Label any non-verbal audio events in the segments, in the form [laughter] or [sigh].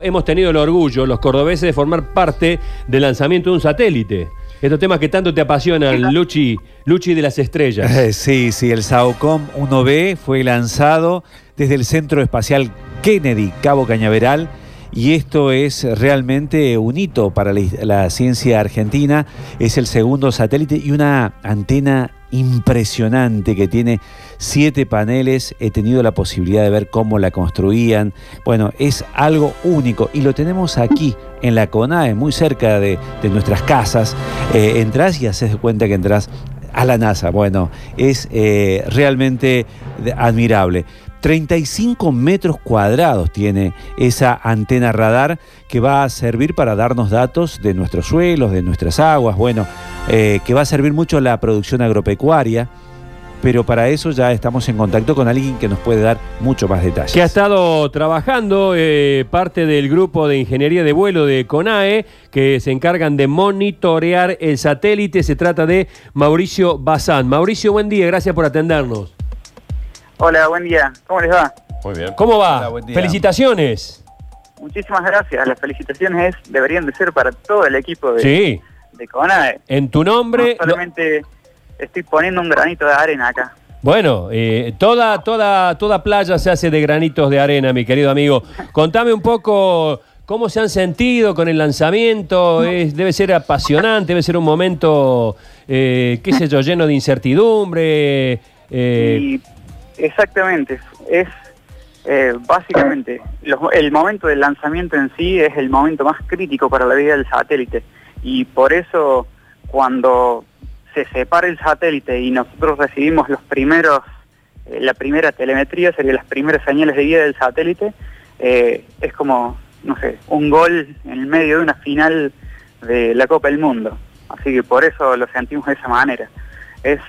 Hemos tenido el orgullo, los cordobeses, de formar parte del lanzamiento de un satélite. Estos temas que tanto te apasionan, Luchi, Luchi de las Estrellas. Eh, Sí, sí, el SAOCOM 1B fue lanzado desde el Centro Espacial Kennedy, Cabo Cañaveral, y esto es realmente un hito para la, ciencia argentina. Es el segundo satélite y una antena impresionante que tiene siete paneles. He tenido la posibilidad de ver cómo la construían. Bueno, es algo único y lo tenemos aquí en la CONAE, muy cerca de, de nuestras casas. Eh, entrás y haces de cuenta que entras a la NASA. Bueno, es eh, realmente admirable. 35 metros cuadrados tiene esa antena radar que va a servir para darnos datos de nuestros suelos, de nuestras aguas, bueno, eh, que va a servir mucho la producción agropecuaria, pero para eso ya estamos en contacto con alguien que nos puede dar mucho más detalles. Que ha estado trabajando eh, parte del grupo de ingeniería de vuelo de CONAE, que se encargan de monitorear el satélite. Se trata de Mauricio Bazán. Mauricio, buen día, gracias por atendernos. Hola, buen día. ¿Cómo les va? Muy bien. ¿Cómo va? Hola, buen día. Felicitaciones. Muchísimas gracias. Las felicitaciones es- deberían de ser para todo el equipo de, Sí, de CONAE. en tu No nombre. lo- solamente estoy poniendo un granito de arena acá. Bueno, eh, toda, toda, toda playa se hace de granitos de arena, mi querido amigo. Contame un poco cómo se han sentido con el lanzamiento. Es- debe ser apasionante, debe ser un momento, eh, qué sé yo, lleno de incertidumbre. eh, Y exactamente, es eh, básicamente los- el momento del lanzamiento en sí es el momento más crítico para la vida del satélite. Y por eso cuando se separa el satélite y nosotros recibimos los primeros, eh, la primera telemetría, serían las primeras señales de vida del satélite, eh, es como, no sé, un gol en el medio de una final de la Copa del Mundo. Así que por eso lo sentimos de esa manera. Es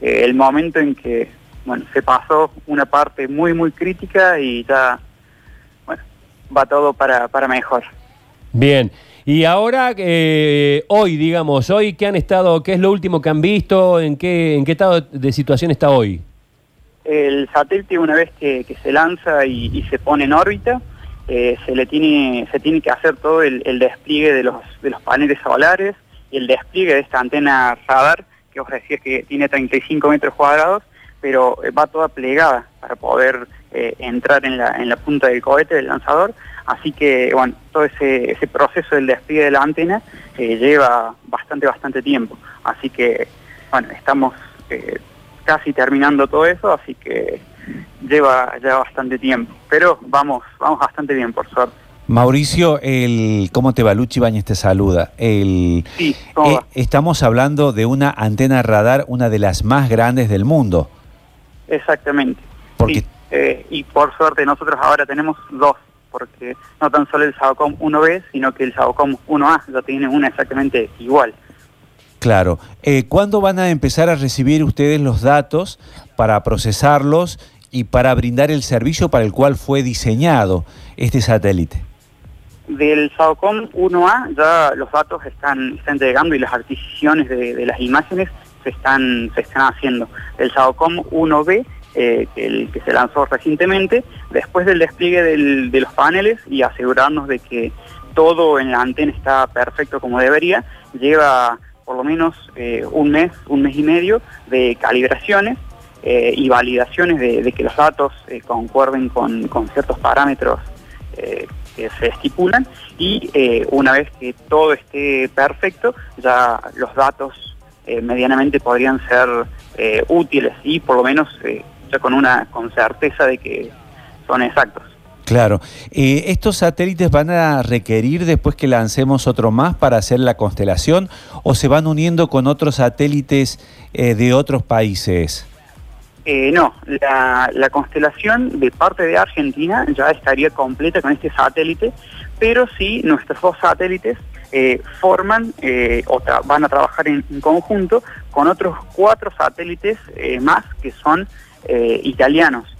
eh, el momento en que bueno se pasó una parte muy muy crítica y ya bueno va todo para, para mejor bien. Y ahora, eh, hoy, digamos, hoy, ¿qué han estado, qué es lo último que han visto? ¿En qué, en qué estado de situación está hoy? el satélite una vez que, se lanza y, se pone en órbita eh, se le tiene se tiene que hacer todo el, el despliegue de los de los paneles solares y el despliegue de esta antena radar que os decía que tiene 35 metros cuadrados pero va toda plegada para poder eh, entrar en la, en la punta del cohete del lanzador así que bueno todo ese, ese proceso del despliegue de la antena eh, lleva bastante bastante tiempo así que bueno estamos eh, casi terminando todo eso, así que lleva ya bastante tiempo. Pero vamos, vamos bastante bien, por suerte. Mauricio, el, ¿cómo te va? Luchi Bañez te saluda. El, Sí, ¿cómo eh, va? estamos hablando de una antena radar, una de las más grandes del mundo. Exactamente. Porque- Sí, eh, y por suerte nosotros ahora tenemos dos, porque no tan solo el SAOCOM 1B, sino que el SAOCOM 1A ya tiene una exactamente igual. Claro. Eh, ¿Cuándo van a empezar a recibir ustedes los datos para procesarlos y para brindar el servicio para el cual fue diseñado este satélite? Del SAOCOM 1A ya los datos están, están llegando y las adquisiciones de, de las imágenes se están, se están haciendo. Del SAOCOM 1B, eh, que se lanzó recientemente, después del despliegue de los paneles y asegurarnos de que todo en la antena está perfecto como debería, lleva por lo menos eh, un mes, un mes y medio de calibraciones eh, y validaciones de, que los datos concuerden con, ciertos parámetros que se estipulan y una vez que todo esté perfecto, ya los datos medianamente podrían ser útiles y por lo menos ya con una con certeza de que son exactos. Claro. Eh, ¿Estos satélites van a requerir después que lancemos otro más para hacer la constelación o se van uniendo con otros satélites eh, de otros países? Eh, no, la, la constelación de parte de Argentina ya estaría completa con este satélite, pero sí nuestros dos satélites forman o van a trabajar en, en conjunto con otros cuatro satélites más que son eh, italianos.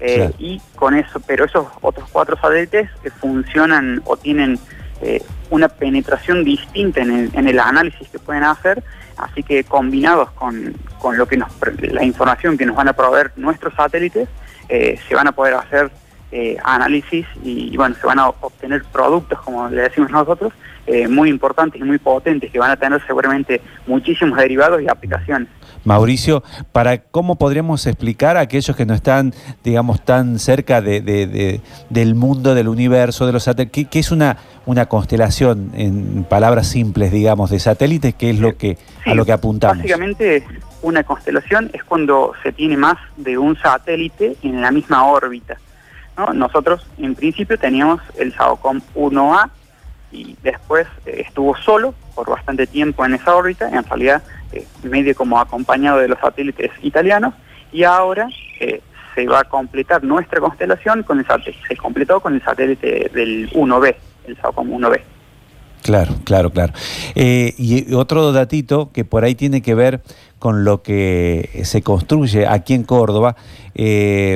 Eh. Y con eso, pero esos otros cuatro satélites eh, funcionan o tienen eh, una penetración distinta en el, en el análisis que pueden hacer, así que combinados con, con lo que nos, la información que nos van a proveer nuestros satélites, eh, se van a poder hacer eh, análisis y, bueno, se van a obtener productos, como le decimos nosotros, eh, muy importantes y muy potentes que van a tener seguramente muchísimos derivados y aplicaciones. Mauricio, para cómo podríamos explicar a aquellos que no están, digamos, tan cerca de, del mundo, del universo, de los satélites, ¿qué, es una, una constelación en palabras simples, digamos, de satélites? ¿Qué es lo que a lo que apuntamos? Básicamente, una constelación es cuando se tiene más de un satélite en la misma órbita. Nosotros, en principio, teníamos el SAOCOM 1A y después eh, estuvo solo por bastante tiempo en esa órbita, en realidad eh, medio como acompañado de los satélites italianos, y ahora eh, se va a completar nuestra constelación con el satélite, se completó con el satélite del 1B, el SAOCOM 1B. Claro, claro, claro. y otro datito que por ahí tiene que ver con lo que se construye aquí en Córdoba,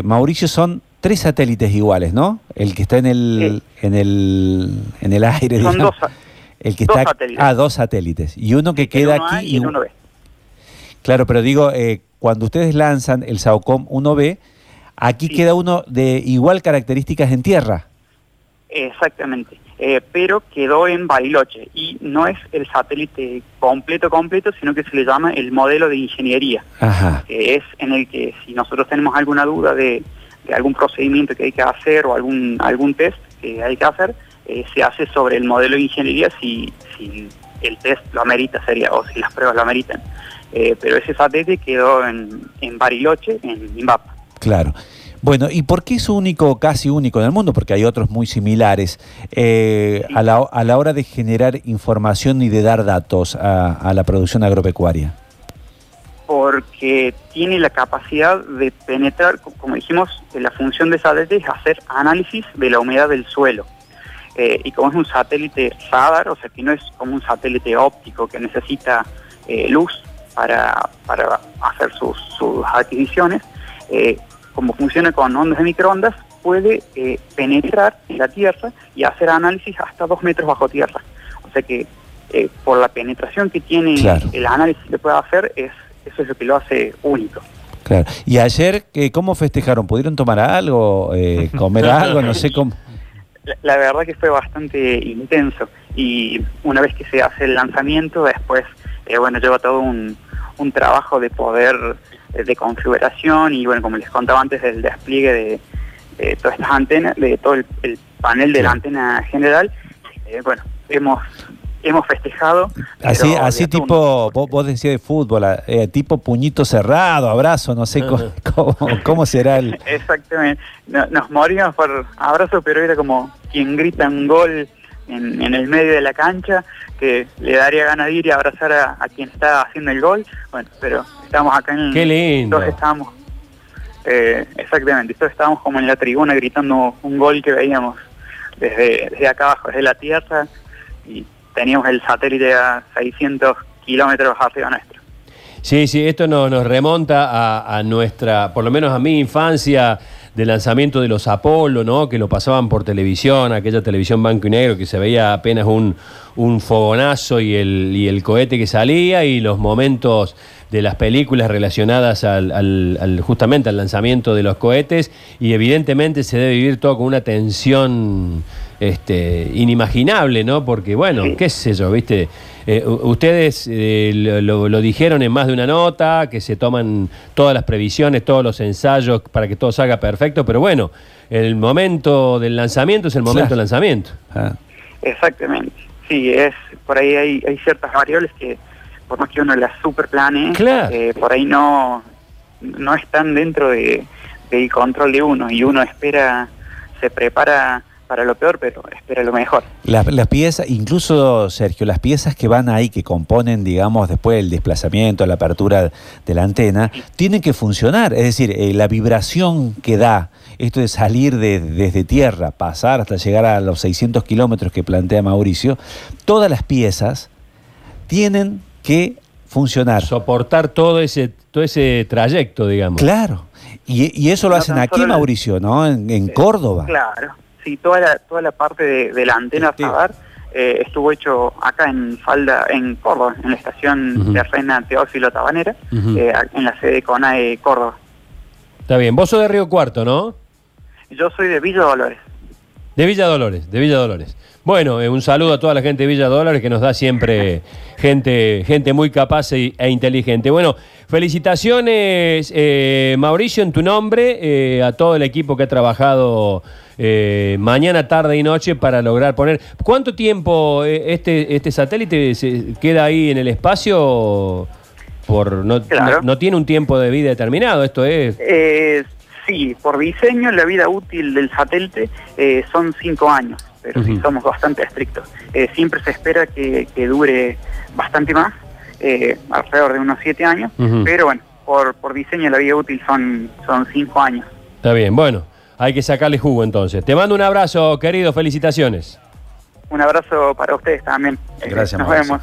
Mauricio, son tres satélites iguales, ¿no? El que está en el, en el, en el aire. Son dos, el que está, satélites. Ah, dos satélites. Y uno que queda aquí. Y uno B. Claro, pero digo, eh, cuando ustedes lanzan el SAOCOM 1B, aquí queda uno de igual características en tierra. Exactamente, eh, pero quedó en Bariloche y no es el satélite completo, completo, sino que se le llama el modelo de ingeniería, Ajá. que es en el que si nosotros tenemos alguna duda de algún procedimiento que hay que hacer o algún, algún test que hay que hacer, eh, se hace sobre el modelo de ingeniería si, si el test lo amerita sería, o si las pruebas lo ameritan. Eh, pero ese satélite quedó en, en Bariloche, en IMAP. Claro. Bueno, ¿y por qué es único, casi único en el mundo? Porque hay otros muy similares. Eh, a, la, a la hora de generar información y de dar datos a, a la producción agropecuaria porque tiene la capacidad de penetrar, como dijimos, la función de satélite es hacer análisis de la humedad del suelo. Eh, y como es un satélite radar, o sea que no es como un satélite óptico que necesita eh, luz para, para, hacer sus, sus adquisiciones, eh, como funciona con ondas de microondas, puede penetrar en la Tierra y hacer análisis hasta dos metros bajo tierra. O sea que por la penetración que tiene el análisis que puede hacer es eso es lo que lo hace único. Claro. ¿Y ayer cómo festejaron? ¿Pudieron tomar algo, eh, [laughs] comer algo? No sé cómo. La, verdad que fue bastante intenso y una vez que se hace el lanzamiento, después, eh, bueno, lleva todo un, trabajo de poder eh, de configuración y bueno, como les contaba antes, del despliegue de, todas estas antenas, de todo el, panel de la antena general. bueno, hemos hemos festejado. Así, así tipo, vos, decías de fútbol, eh, tipo puñito cerrado, abrazo, no sé [laughs] cómo, cómo, será el... Exactamente, nos moríamos por abrazo, pero era como quien grita un gol en, el medio de la cancha, que le daría ganas de ir y abrazar a, quien está haciendo el gol. Bueno, pero estamos acá en... Qué lindo. Todos estábamos, eh, exactamente, todos estábamos como en la tribuna gritando un gol que veíamos desde, desde acá abajo, desde la tierra, y teníamos el satélite a 600 kilómetros arriba nuestro. Sí, sí, esto nos, remonta a, nuestra, por lo menos a mi infancia, del lanzamiento de los Apolo, ¿no? Que lo pasaban por televisión, aquella televisión blanco y negro, que se veía apenas un, un fogonazo y el, y el cohete que salía y los momentos de las películas relacionadas al, justamente al lanzamiento de los cohetes y evidentemente se debe vivir todo con una tensión este, inimaginable, ¿no? Porque, bueno, qué sé yo, ¿viste? Eh, ustedes eh, lo, dijeron en más de una nota, que se toman todas las previsiones, todos los ensayos para que todo salga perfecto, pero bueno, el momento del lanzamiento es el momento del lanzamiento. Ah. Exactamente, sí, es por ahí hay, hay ciertas variables que por más que uno las superplane, eh, por ahí no, no están dentro de, del control de uno y uno espera, se prepara para lo peor, pero espera lo mejor. Las, piezas, incluso Sergio, las piezas que van ahí, que componen, digamos, después el desplazamiento, la apertura de la antena, tienen que funcionar. Es decir, eh, la vibración que da esto de salir de, desde tierra, pasar hasta llegar a los 600 kilómetros que plantea Mauricio, todas las piezas tienen que funcionar. Soportar todo ese, todo ese trayecto, digamos. Claro. Y, eso lo hacen aquí, Mauricio, ¿no? En, Córdoba. Claro sí, toda la, toda la parte de, la antena radar eh, estuvo hecho acá en Falda, en Córdoba, en la estación de Reina Teófilo Tabanera, eh, en la sede CONAE Córdoba. Está bien, vos sos de Río Cuarto, ¿no? Yo soy de Villa Dolores. De Villa Dolores, de Villa Dolores. Bueno, eh, un saludo a toda la gente de Villa Dolores que nos da siempre [laughs] gente, gente muy capaz e, e inteligente. Bueno, felicitaciones eh, Mauricio en tu nombre, eh, a todo el equipo que ha trabajado eh, mañana, tarde y noche para lograr poner... ¿Cuánto tiempo este, este satélite se queda ahí en el espacio? Por, no, Claro. no- no tiene un tiempo de vida determinado, esto es... Sí, por diseño la vida útil del satélite eh, son cinco años, pero sí Ujú. somos bastante estrictos. Eh, siempre se espera que, que dure bastante más, eh, alrededor de unos siete años, pero bueno, por, por diseño la vida útil son, son cinco años. Está bien, bueno, hay que sacarle jugo entonces. Te mando un abrazo, querido, felicitaciones. Un abrazo para ustedes también. Gracias, Nos vemos.